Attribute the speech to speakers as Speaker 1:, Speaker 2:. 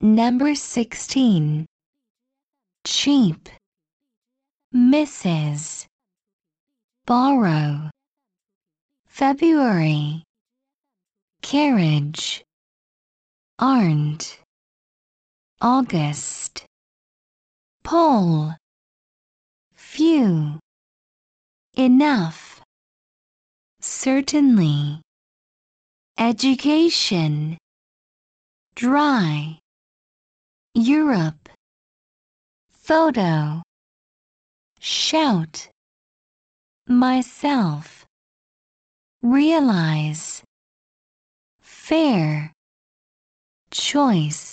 Speaker 1: Number 16. Cheap. Mrs. Borrow. February. Carriage. Aren't. August. Pole. Few. Enough. Certainly. Education. Dry. Europe. Photo. Shout. Myself. Realize. Fair. Choice.